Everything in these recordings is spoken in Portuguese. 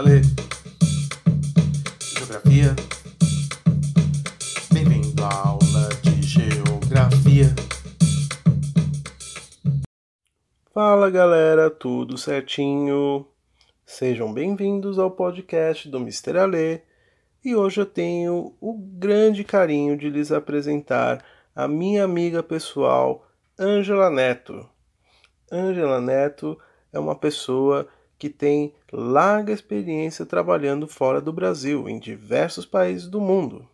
Ler Geografia. Bem-vindo à aula de Geografia. Fala galera, tudo certinho? Sejam bem-vindos ao podcast do Mr. Alê e hoje eu tenho o grande carinho de lhes apresentar a minha amiga pessoal, Ângela Neto. Ângela Neto é uma pessoa que tem larga experiência trabalhando fora do Brasil, em diversos países do mundo.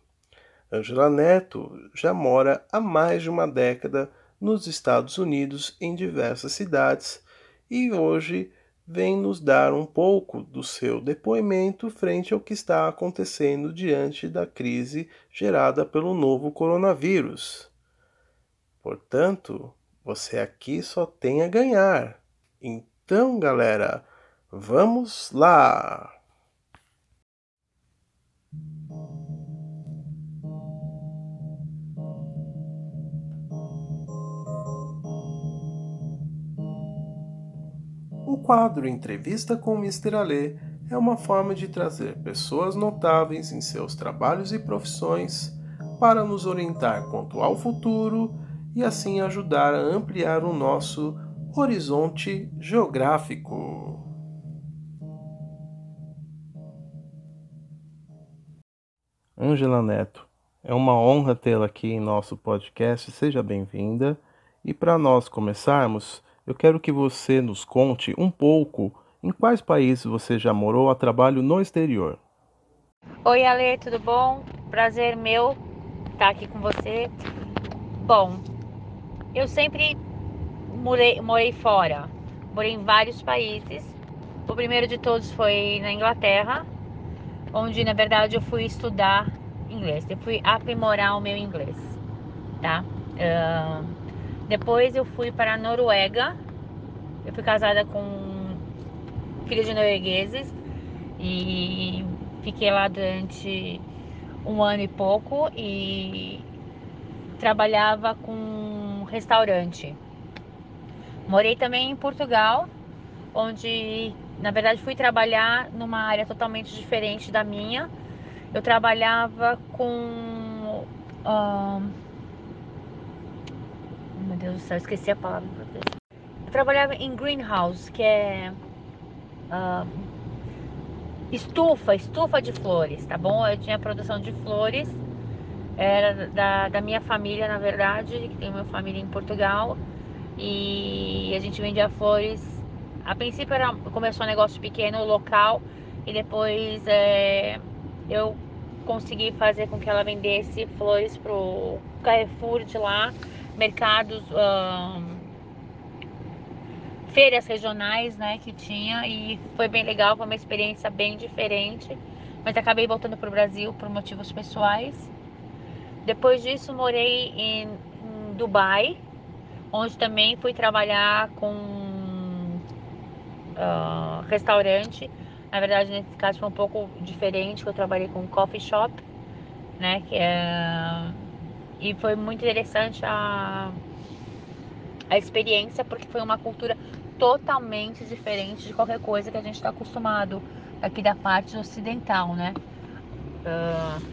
Ângela Neto já mora há mais de uma década nos Estados Unidos, em diversas cidades, e hoje vem nos dar um pouco do seu depoimento frente ao que está acontecendo diante da crise gerada pelo novo coronavírus. Portanto, você aqui só tem a ganhar. Então, galera, vamos lá! O quadro Entrevista com Mr. Alê é uma forma de trazer pessoas notáveis em seus trabalhos e profissões para nos orientar quanto ao futuro e assim ajudar a ampliar o nosso horizonte geográfico. Angela Neto, é uma honra tê-la aqui em nosso podcast. Seja bem-vinda. E para nós começarmos, eu quero que você nos conte um pouco em quais países você já morou a trabalho no exterior. Oi, Ale, tudo bom? Prazer meu estar aqui com você. Bom, eu sempre morei, morei fora, morei em vários países. O primeiro de todos foi na Inglaterra, onde na verdade eu fui estudar inglês, eu fui aprimorar o meu inglês, tá? Uh, depois eu fui para a Noruega. Eu fui casada com filho de noruegueses e fiquei lá durante um ano e pouco e trabalhava com restaurante. Morei também em Portugal, onde na verdade fui trabalhar numa área totalmente diferente da minha. Eu trabalhava com meu Deus do céu, esqueci a palavra Eu trabalhava em greenhouse, que é uh, estufa, estufa de flores, tá bom? Eu tinha produção de flores, era da, da minha família, na verdade, que tem uma família em Portugal, e a gente vendia flores. A princípio era, começou um negócio pequeno, local, e depois é, eu consegui fazer com que ela vendesse flores pro Carrefour de lá mercados, feiras regionais, né, que tinha e foi bem legal, foi uma experiência bem diferente. Mas acabei voltando para o Brasil por motivos pessoais. Depois disso, morei em, em Dubai, onde também fui trabalhar com uh, restaurante. Na verdade, nesse caso foi um pouco diferente, que eu trabalhei com coffee shop, né, que é e foi muito interessante a, a experiência, porque foi uma cultura totalmente diferente de qualquer coisa que a gente está acostumado aqui da parte ocidental, né? Uh,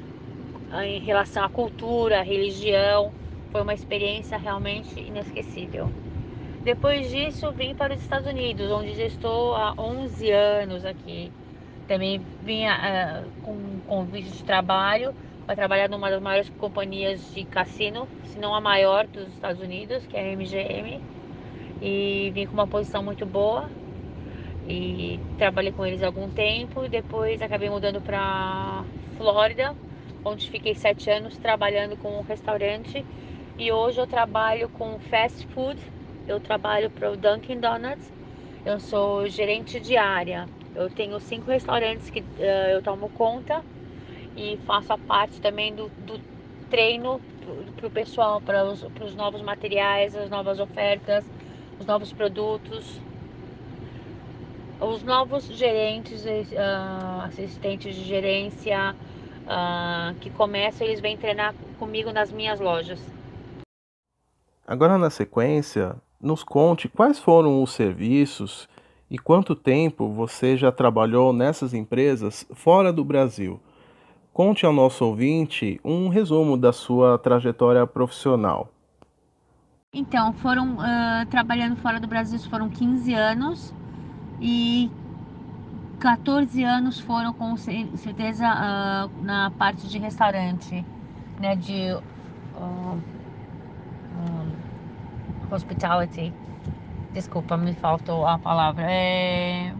em relação à cultura, à religião, foi uma experiência realmente inesquecível. Depois disso, vim para os Estados Unidos, onde já estou há 11 anos aqui. Também vinha uh, com convite de trabalho vai trabalhar numa das maiores companhias de cassino, se não a maior dos Estados Unidos, que é a MGM. E vim com uma posição muito boa. E trabalhei com eles há algum tempo. Depois acabei mudando para Flórida, onde fiquei sete anos trabalhando com um restaurante. E hoje eu trabalho com fast food. Eu trabalho para o Dunkin' Donuts. Eu sou gerente de área. Eu tenho cinco restaurantes que uh, eu tomo conta e faço a parte também do, do treino para o pessoal, para os, os novos materiais, as novas ofertas, os novos produtos. Os novos gerentes, uh, assistentes de gerência uh, que começam, eles vêm treinar comigo nas minhas lojas. Agora, na sequência, nos conte quais foram os serviços E quanto tempo você já trabalhou nessas empresas fora do Brasil? Conte ao nosso ouvinte um resumo da sua trajetória profissional. Então, foram uh, trabalhando fora do Brasil foram 15 anos e 14 anos foram com certeza uh, na parte de restaurante, né, de uh, hospitality. Desculpa, me faltou a palavra. É,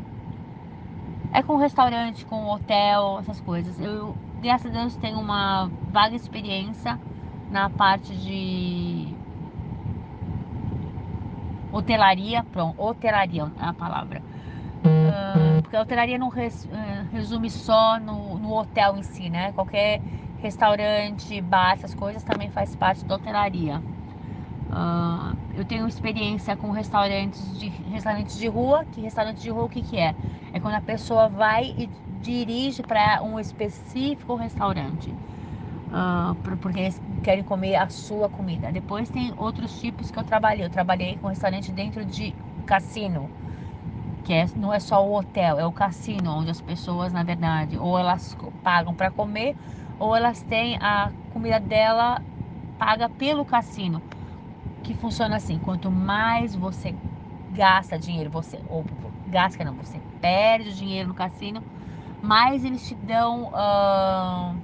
é com restaurante, com hotel, essas coisas. Eu, graças a Deus, tenho uma vaga experiência na parte de hotelaria, pronto, hotelaria é a palavra. Uh, porque a hotelaria não res, uh, resume só no, no, hotel em si, né? Qualquer restaurante, bar, essas coisas também faz parte da hotelaria. Uh, eu tenho experiência com restaurantes de, restaurantes de rua, que restaurante de rua o que, que é? É quando a pessoa vai e dirige para um específico restaurante. Uh, porque eles querem comer a sua comida. Depois tem outros tipos que eu trabalhei. Eu trabalhei com restaurante dentro de cassino, que é, não é só o hotel, é o cassino, onde as pessoas, na verdade, ou elas pagam para comer, ou elas têm a comida dela paga pelo cassino. Que funciona assim: quanto mais você gasta dinheiro, você ou gasta não, você perde dinheiro no cassino, mais eles te dão uh,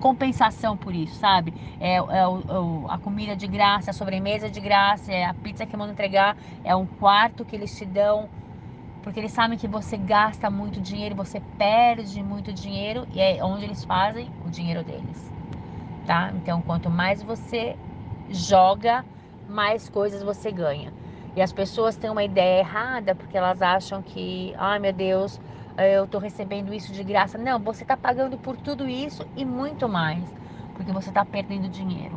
compensação por isso, sabe? É, é, o, é a comida de graça, a sobremesa de graça, é a pizza que mandam entregar, é um quarto que eles te dão, porque eles sabem que você gasta muito dinheiro, você perde muito dinheiro e é onde eles fazem o dinheiro deles, tá? Então, quanto mais você joga, mais coisas você ganha. E as pessoas têm uma ideia errada porque elas acham que, ai meu Deus, eu estou recebendo isso de graça. Não, você está pagando por tudo isso e muito mais, porque você está perdendo dinheiro.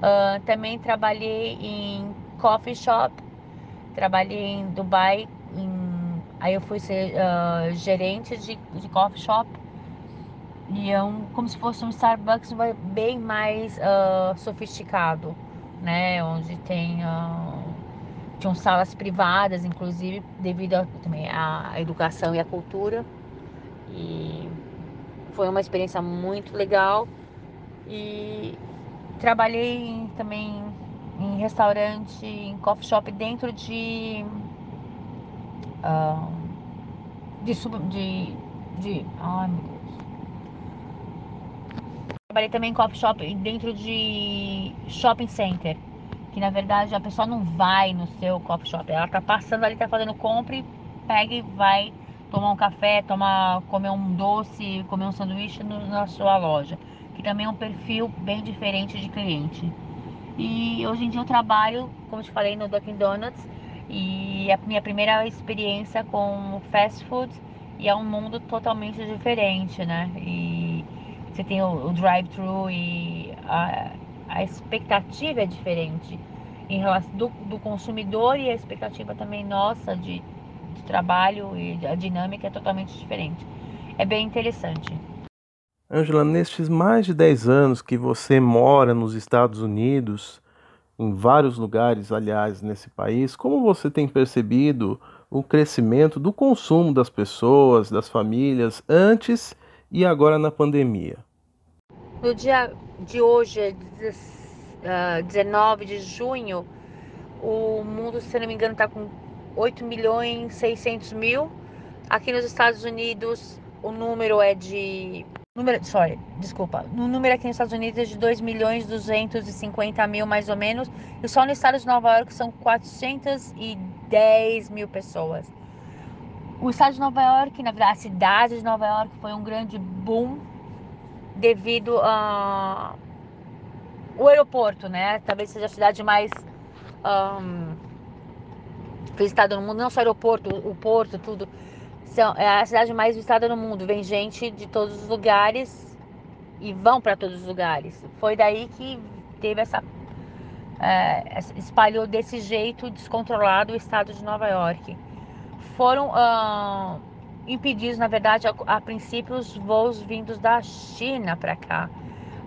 Uh, também trabalhei em coffee shop, trabalhei em Dubai, em, aí eu fui ser uh, gerente de, de coffee shop e é um, como se fosse um Starbucks bem mais uh, sofisticado, né? Onde tem uh, tinham salas privadas, inclusive, devido a, também à educação e à cultura. E foi uma experiência muito legal. E trabalhei também em restaurante, em coffee shop dentro de. Uh, de, de, de. Ai meu Deus. Trabalhei também em coffee shop dentro de shopping center que na verdade a pessoa não vai no seu coffee shop, ela tá passando ali, tá fazendo compra pega e vai tomar um café, tomar, comer um doce, comer um sanduíche no, na sua loja, que também é um perfil bem diferente de cliente. E hoje em dia eu trabalho, como te falei, no Dunkin' Donuts e a minha primeira experiência com fast food e é um mundo totalmente diferente, né? E você tem o, o drive-thru e a, a expectativa é diferente em relação do, do consumidor e a expectativa também nossa de, de trabalho e a dinâmica é totalmente diferente. É bem interessante. Angela, nestes mais de 10 anos que você mora nos Estados Unidos, em vários lugares, aliás, nesse país, como você tem percebido o crescimento do consumo das pessoas, das famílias, antes e agora na pandemia? No dia de hoje, 19 ah, de junho, o mundo, se não me engano, está com 8 milhões 600 mil. Aqui nos Estados Unidos, o número é de. Número, sorry, desculpa. O número aqui nos Estados Unidos é de 2 milhões 250 mil, mais ou menos. E só no estado de Nova York são 410 mil pessoas. O estado de Nova York, na verdade, a cidade de Nova York foi um grande boom devido a o aeroporto, né? Talvez seja a cidade mais um, visitada no mundo, não só o aeroporto, o porto, tudo. São, é a cidade mais visitada no mundo. Vem gente de todos os lugares e vão para todos os lugares. Foi daí que teve essa é, espalhou desse jeito descontrolado o estado de Nova York. Foram impedidos, na verdade, a, a princípio, os voos vindos da China para cá.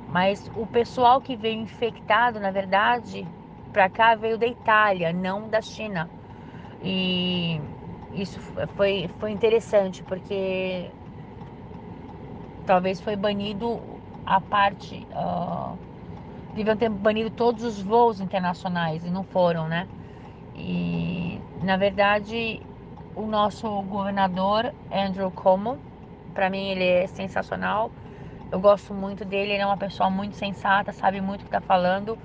Mas o pessoal que veio infectado, na verdade, para cá veio da Itália, não da China. E isso foi, foi interessante, porque talvez foi banido a parte. Uh, deviam ter banido todos os voos internacionais e não foram, né? E na verdade o nosso governador Andrew Cuomo, para mim ele é sensacional. Eu gosto muito dele, ele é uma pessoa muito sensata, sabe muito o que está falando.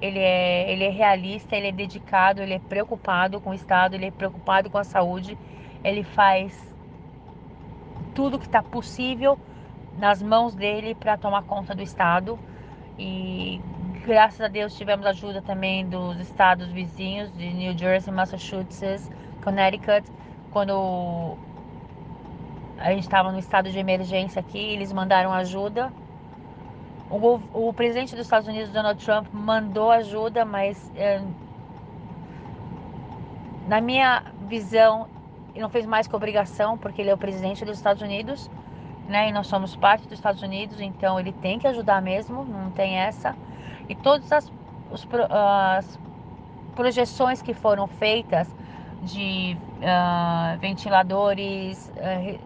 Ele é, ele é realista, ele é dedicado, ele é preocupado com o Estado, ele é preocupado com a saúde. Ele faz tudo que está possível nas mãos dele para tomar conta do Estado. E graças a Deus tivemos ajuda também dos estados vizinhos de New Jersey, Massachusetts, Connecticut, quando a gente estava no estado de emergência aqui, eles mandaram ajuda. O, o, presidente dos Estados Unidos, Donald Trump, mandou ajuda, mas é, na minha visão, ele não fez mais que obrigação, porque ele é o presidente dos Estados Unidos, né? E nós somos parte dos Estados Unidos, então ele tem que ajudar mesmo, não tem essa. E todas as, os, as projeções que foram feitas de uh, ventiladores, uh,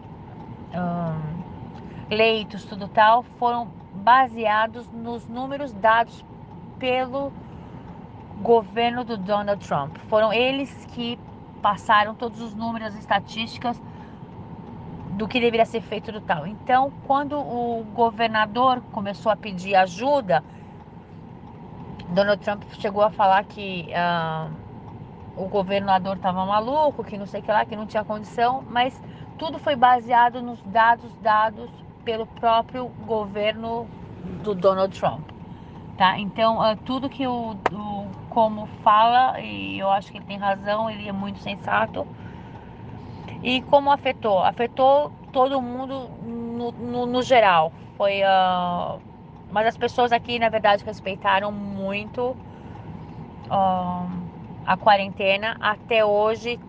leitos, tudo tal, foram baseados nos números dados pelo governo do Donald Trump. Foram eles que passaram todos os números, as estatísticas do que deveria ser feito do tal. Então, quando o governador começou a pedir ajuda, Donald Trump chegou a falar que uh, o governador estava maluco, que não sei o que lá, que não tinha condição, mas tudo foi baseado nos dados dados pelo próprio governo do Donald Trump. Tá? Então, uh, tudo que o, o Como fala, e eu acho que ele tem razão, ele é muito sensato. E como afetou? Afetou todo mundo no, no, no geral. Foi. Uh, mas as pessoas aqui, na verdade, respeitaram muito uh, a quarentena. Até hoje,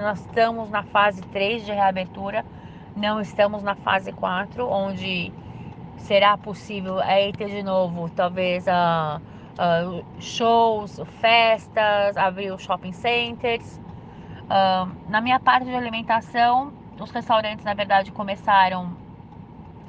nós estamos na fase 3 de reabertura, não estamos na fase 4, onde será possível aí ter de novo, talvez, uh, uh, shows, festas, abrir os shopping centers. Uh, na minha parte de alimentação, os restaurantes, na verdade, começaram,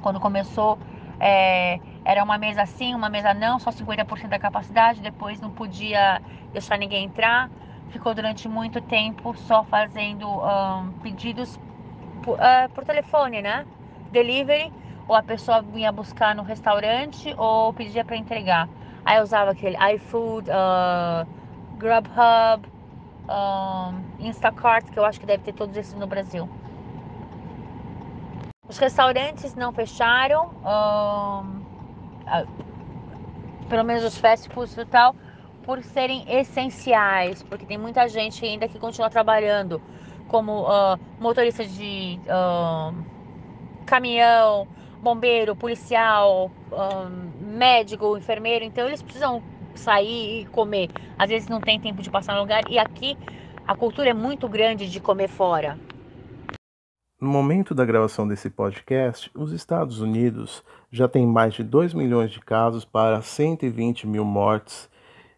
quando começou é, era uma mesa sim, uma mesa não, só 50% da capacidade, depois não podia deixar ninguém entrar. Ficou durante muito tempo só fazendo um, pedidos por, uh, por telefone, né? Delivery, ou a pessoa vinha buscar no restaurante ou pedia para entregar. Aí eu usava aquele iFood, uh, Grubhub, um, Instacart, que eu acho que deve ter todos esses no Brasil. Os restaurantes não fecharam, um, pelo menos os fast foods e tal, por serem essenciais, porque tem muita gente ainda que continua trabalhando como uh, motorista de uh, caminhão, bombeiro, policial, médico, enfermeiro, então eles precisam sair e comer. Às vezes não tem tempo de passar no lugar e aqui a cultura é muito grande de comer fora. No momento da gravação desse podcast, os Estados Unidos já têm mais de 2 milhões de casos para 120 mil mortes,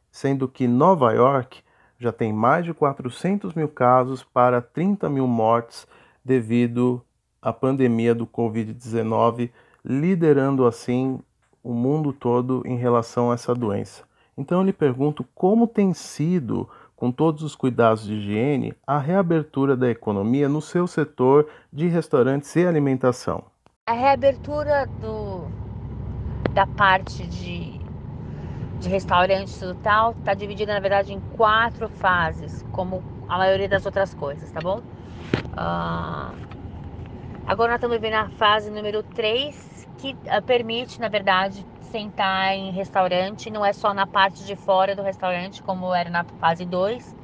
sendo que Nova York já tem mais de 400 mil casos para 30 mil mortes devido à pandemia do Covid-19, liderando assim o mundo todo em relação a essa doença. Então eu lhe pergunto como tem sido com todos os cuidados de higiene, a reabertura da economia no seu setor de restaurantes e alimentação? A reabertura do, da parte de, de restaurantes e tal está dividida, na verdade, em quatro fases, como a maioria das outras coisas, tá bom? Uh, agora nós estamos vivendo a fase número 3, que uh, permite, na verdade, sentar em restaurante, não é só na parte de fora do restaurante, como era na fase 2.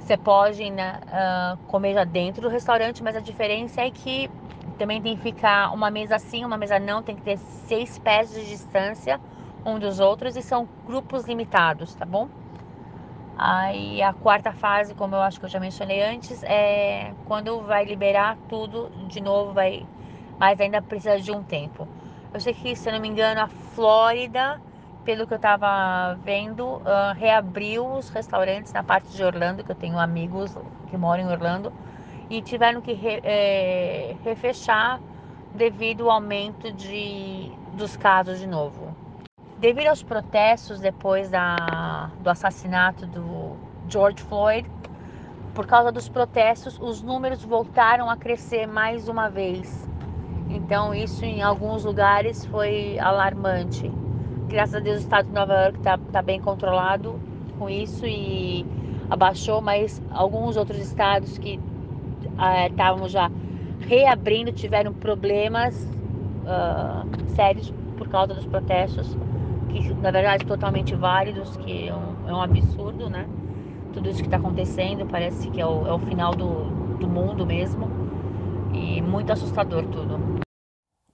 Você pode uh, comer já dentro do restaurante, mas a diferença é que também tem que ficar uma mesa assim, uma mesa não, tem que ter seis pés de distância um dos outros e são grupos limitados, tá bom? Aí a quarta fase, como eu acho que eu já mencionei antes, é quando vai liberar tudo de novo, vai, mas ainda precisa de um tempo. Eu sei que, se eu não me engano, a Flórida pelo que eu estava vendo, uh, reabriu os restaurantes na parte de Orlando, que eu tenho amigos que moram em Orlando, e tiveram que re, é, refechar devido ao aumento de, dos casos de novo. Devido aos protestos depois da, do assassinato do George Floyd, por causa dos protestos, os números voltaram a crescer mais uma vez. Então, isso em alguns lugares foi alarmante. Graças a Deus, o estado de Nova York está tá bem controlado com isso e abaixou, mas alguns outros estados que estavam uh, já reabrindo tiveram problemas uh, sérios por causa dos protestos, que na verdade totalmente válidos, que é um, é um absurdo, né? Tudo isso que está acontecendo parece que é o, é o final do, do mundo mesmo e muito assustador tudo.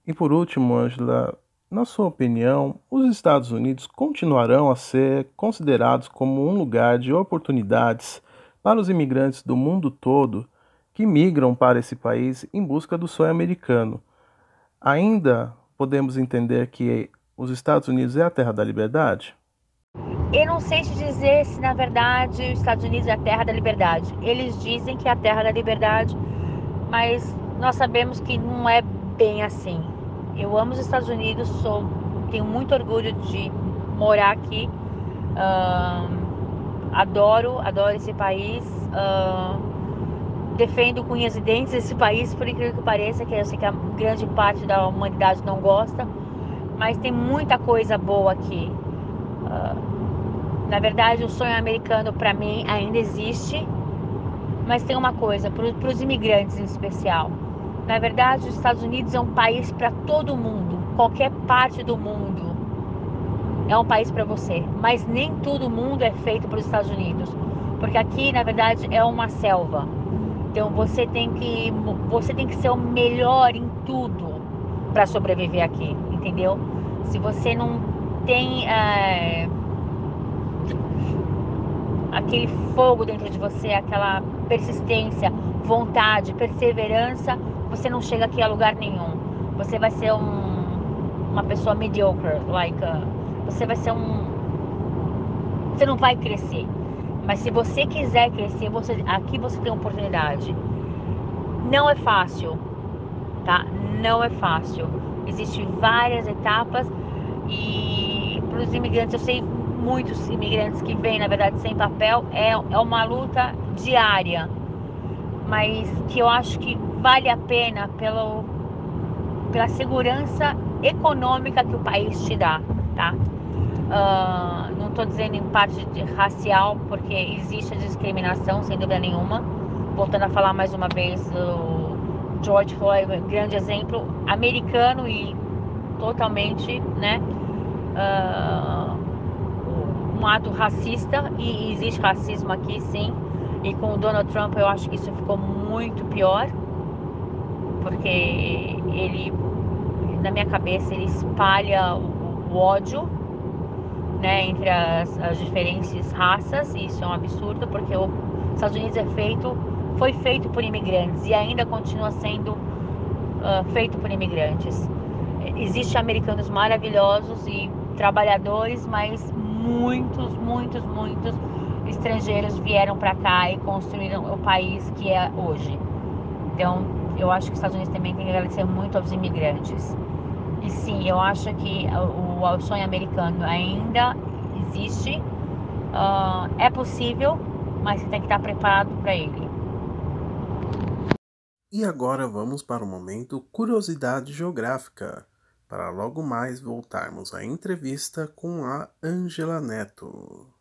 E por último, Angela, na sua opinião, os Estados Unidos continuarão a ser considerados como um lugar de oportunidades para os imigrantes do mundo todo que migram para esse país em busca do sonho americano. Ainda podemos entender que os Estados Unidos é a terra da liberdade? Eu não sei te dizer se na verdade os Estados Unidos é a terra da liberdade. Eles dizem que é a terra da liberdade, mas nós sabemos que não é bem assim. Eu amo os Estados Unidos, sou, tenho muito orgulho de morar aqui. Uh, adoro, adoro esse país. Uh, defendo com unhas e dentes esse país, por incrível que pareça, que eu sei que a grande parte da humanidade não gosta, mas tem muita coisa boa aqui. Uh, na verdade, o sonho americano para mim ainda existe, mas tem uma coisa, para os imigrantes em especial. Na verdade, os Estados Unidos é um país para todo mundo, qualquer parte do mundo é um país para você, mas nem todo mundo é feito para os Estados Unidos, porque aqui, na verdade, é uma selva então você tem que você tem que ser o melhor em tudo para sobreviver aqui, entendeu? Se você não tem é, aquele fogo dentro de você, aquela persistência, vontade, perseverança, você não chega aqui a lugar nenhum. Você vai ser um, uma pessoa mediocre, like uh, você vai ser um você não vai crescer. Mas se você quiser crescer, você, aqui você tem oportunidade. Não é fácil, tá? Não é fácil. Existem várias etapas e para os imigrantes, eu sei muitos imigrantes que vêm, na verdade, sem papel, é, é uma luta diária, mas que eu acho que vale a pena pelo, pela segurança econômica que o país te dá, tá? Uh, não estou dizendo em parte racial, porque existe a discriminação, sem dúvida nenhuma. Voltando a falar mais uma vez, o George Floyd, grande exemplo, americano e totalmente, né? Uh, um ato racista, e existe racismo aqui sim. E com o Donald Trump eu acho que isso ficou muito pior, porque ele, na minha cabeça, ele espalha o, ódio né, entre as, as diferentes raças, e isso é um absurdo, porque os Estados Unidos é feito, foi feito por imigrantes e ainda continua sendo uh, feito por imigrantes. Existem americanos maravilhosos e trabalhadores, mas muitos, muitos, muitos estrangeiros vieram para cá e construíram o país que é hoje. Então, eu acho que os Estados Unidos também tem que agradecer muito aos imigrantes. E sim, eu acho que o, o sonho americano ainda existe, uh, é possível, mas você tem que estar preparado para ele. E agora vamos para o momento Curiosidade Geográfica, para logo mais voltarmos à entrevista com a Angela Neto.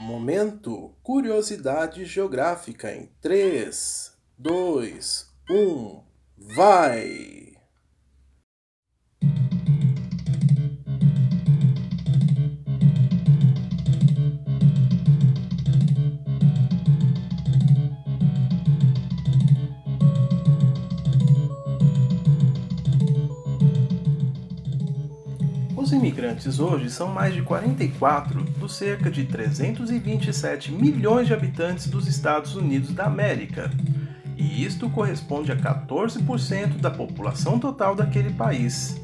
Momento Curiosidade Geográfica em 3, dois, um, vai! Os imigrantes hoje são mais de 44 dos cerca de 327 milhões de habitantes dos Estados Unidos da América e isto corresponde a 14% da população total daquele país.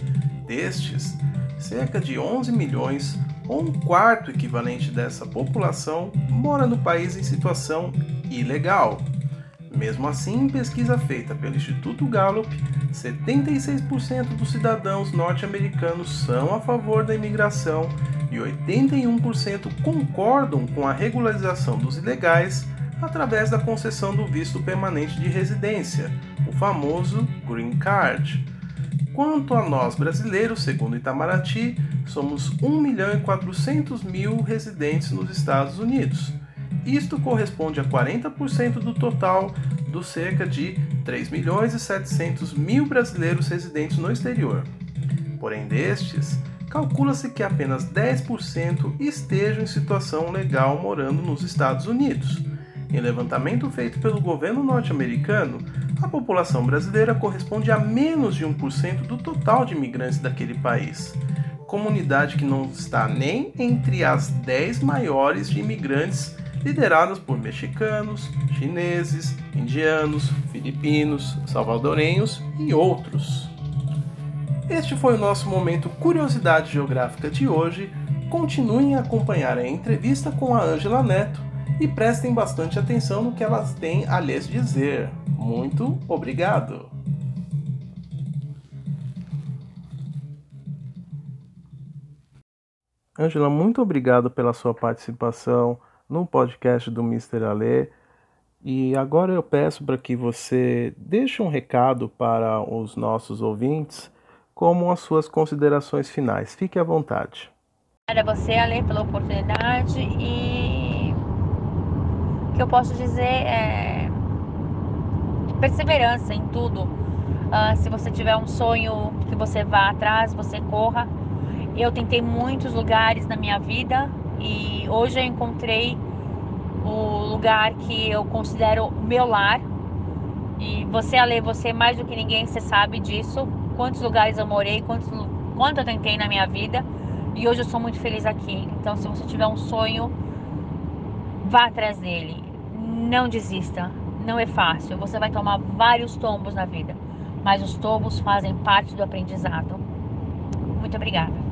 Destes, cerca de 11 milhões, ou um quarto equivalente dessa população, mora no país em situação ilegal. Mesmo assim, em pesquisa feita pelo Instituto Gallup, 76% dos cidadãos norte-americanos são a favor da imigração e 81% concordam com a regularização dos ilegais através da concessão do visto permanente de residência, o famoso Green Card. Quanto a nós brasileiros, segundo Itamaraty, somos 1 milhão e 400 mil residentes nos Estados Unidos. Isto corresponde a 40% do total dos cerca de 3 milhões e 700 mil brasileiros residentes no exterior. Porém, destes, calcula-se que apenas 10% estejam em situação legal morando nos Estados Unidos. Em levantamento feito pelo governo norte-americano, a população brasileira corresponde a menos de 1% do total de imigrantes daquele país. Comunidade que não está nem entre as 10 maiores de imigrantes lideradas por mexicanos, chineses, indianos, filipinos, salvadorenhos e outros. Este foi o nosso momento Curiosidade Geográfica de hoje. Continuem a acompanhar a entrevista com a Ângela Neto e prestem bastante atenção no que elas têm a lhes dizer. Muito obrigado! Ângela, muito obrigado pela sua participação no podcast do Mr. Ale. E agora eu peço para que você deixe um recado para os nossos ouvintes como as suas considerações finais. Fique à vontade. Obrigada a você, Ale, pela oportunidade e o que eu posso dizer é perseverança em tudo. Uh, se você tiver um sonho que você vá atrás, você corra. Eu tentei muitos lugares na minha vida e hoje eu encontrei o lugar que eu considero meu lar. E você, Ale, você mais do que ninguém, você sabe disso quantos lugares eu morei, quantos, quanto eu tentei na minha vida. E hoje eu sou muito feliz aqui. Então, se você tiver um sonho, vá atrás dele. Não desista. Não é fácil. Você vai tomar vários tombos na vida. Mas os tombos fazem parte do aprendizado. Muito obrigada.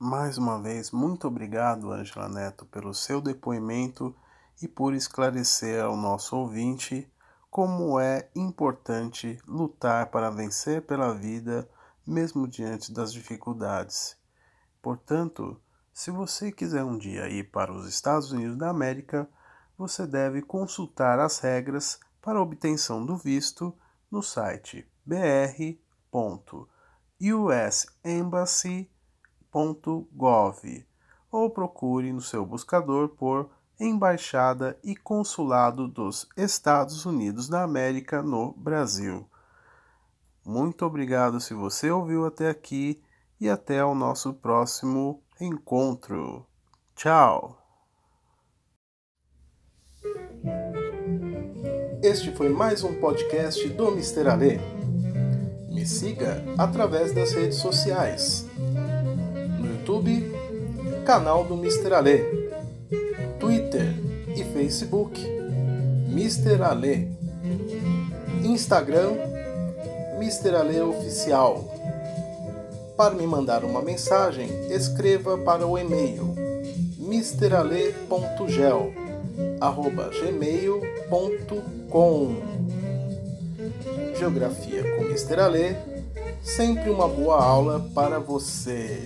Mais uma vez, muito obrigado, Angela Neto, pelo seu depoimento e por esclarecer ao nosso ouvinte como é importante lutar para vencer pela vida, mesmo diante das dificuldades. Portanto, se você quiser um dia ir para os Estados Unidos da América, você deve consultar as regras para obtenção do visto no site br.usembassy.gov ou procure no seu buscador por Embaixada e Consulado dos Estados Unidos da América no Brasil. Muito obrigado se você ouviu até aqui e até o nosso próximo encontro. Tchau! Este foi mais um podcast do Mister Ale. Me siga através das redes sociais. YouTube, canal do Mister Ale Twitter e Facebook, Mr. Ale. Instagram, Mr. Ale Oficial. Para me mandar uma mensagem, escreva para o e-mail mrale.gel@gmail.com. Geografia com Mr. Ale, sempre uma boa aula para você.